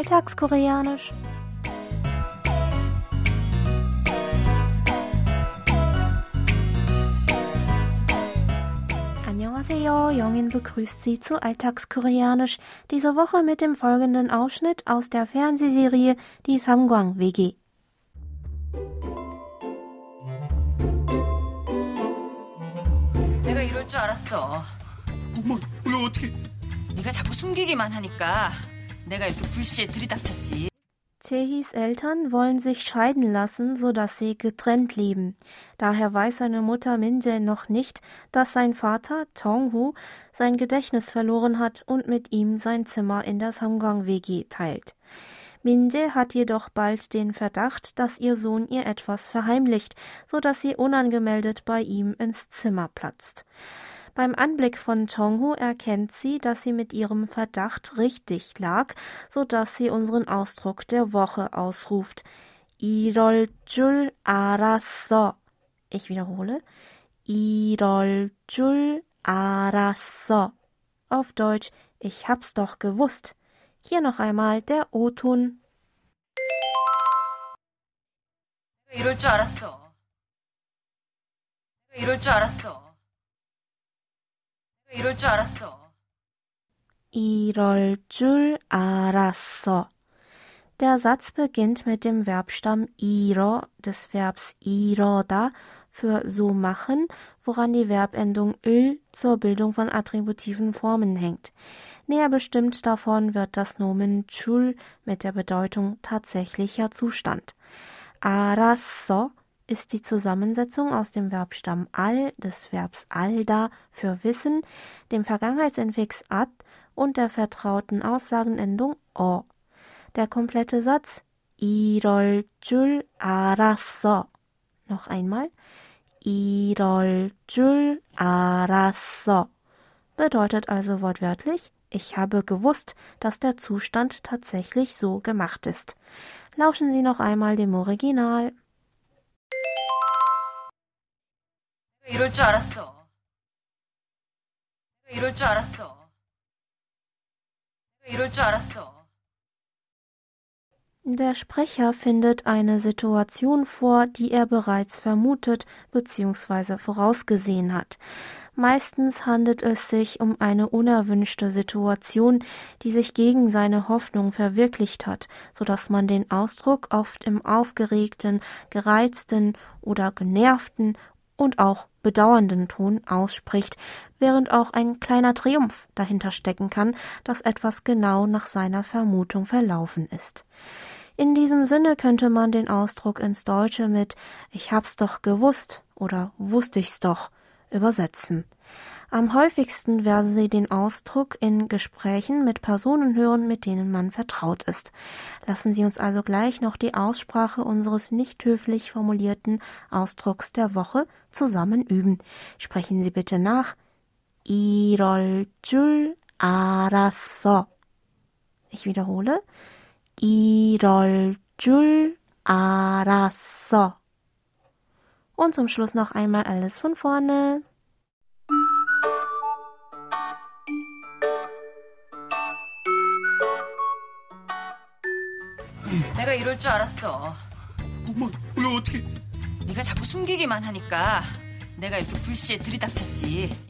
Alltagskoreanisch. Annyeonghaseyo, Jongin begrüßt Sie zu Alltagskoreanisch, diese Woche mit dem folgenden Ausschnitt aus der Fernsehserie Die Samgwang WG. 내가 이럴 줄 알았어. 엄마, 왜 어떻게? 네가 자꾸 숨기기만 하니까 내가 이렇게 불시에 들이닥쳤지. Tehis Eltern wollen sich scheiden lassen, sodass sie getrennt leben. Daher weiß seine Mutter Minje noch nicht, dass sein Vater Tonghu sein Gedächtnis verloren hat und mit ihm sein Zimmer in der Samgang WG teilt. Minje hat jedoch bald den Verdacht, dass ihr Sohn ihr etwas verheimlicht, sodass sie unangemeldet bei ihm ins Zimmer platzt. Beim Anblick von Tonghu erkennt sie, dass sie mit ihrem Verdacht richtig lag, so dass sie unseren Ausdruck der Woche ausruft. 이럴 줄 알았어. Ich wiederhole. 이럴 줄 알았어. Auf Deutsch, ich hab's doch gewusst. Hier noch einmal der O-Ton. 내가 이럴 줄 알았어. 내가 이럴 줄 알았어. 내가 이럴 줄 알았어. 이럴 줄 알았어. Der Satz beginnt mit dem Verbstamm iro des Verbs iroda für so machen, woran die Verbendung ül zur Bildung von attributiven Formen hängt. Näher bestimmt davon wird das Nomen chul mit der Bedeutung tatsächlicher Zustand. Arasso ist die Zusammensetzung aus dem Verbstamm al, des Verbs alda für wissen, dem Vergangenheitsinfix ad und der vertrauten Aussagenendung o. Der komplette Satz 이럴 줄 알았어. Noch einmal. 이럴 줄 알았어. Bedeutet also wortwörtlich, ich habe gewusst, dass der Zustand tatsächlich so gemacht ist. Lauschen Sie noch einmal dem Original. 이럴 줄 알았어. 내가 이럴 줄 알았어. 내가 이럴 줄 알았어. Der Sprecher findet eine Situation vor, die er bereits vermutet bzw. vorausgesehen hat. Meistens handelt es sich um eine unerwünschte Situation, die sich gegen seine Hoffnung verwirklicht hat, so dass man den Ausdruck oft im aufgeregten, gereizten oder genervten und auch bedauernden Ton ausspricht, während auch ein kleiner Triumph dahinter stecken kann, dass etwas genau nach seiner Vermutung verlaufen ist. In diesem Sinne könnte man den Ausdruck ins Deutsche mit Ich hab's doch gewusst oder wusste ich's doch übersetzen. Am häufigsten werden Sie den Ausdruck in Gesprächen mit Personen hören, mit denen man vertraut ist. Lassen Sie uns also gleich noch die Aussprache unseres nicht höflich formulierten Ausdrucks der Woche zusammen üben. Sprechen Sie bitte nach. 이럴 줄 알았어. Ich wiederhole. 이럴 줄 알았어. Und zum Schluss noch einmal alles von vorne. 내가 이럴 줄 알았어. 엄마, 왜 어떻게? 네가 자꾸 숨기기만 하니까 내가 이렇게 불시에 들이닥쳤지.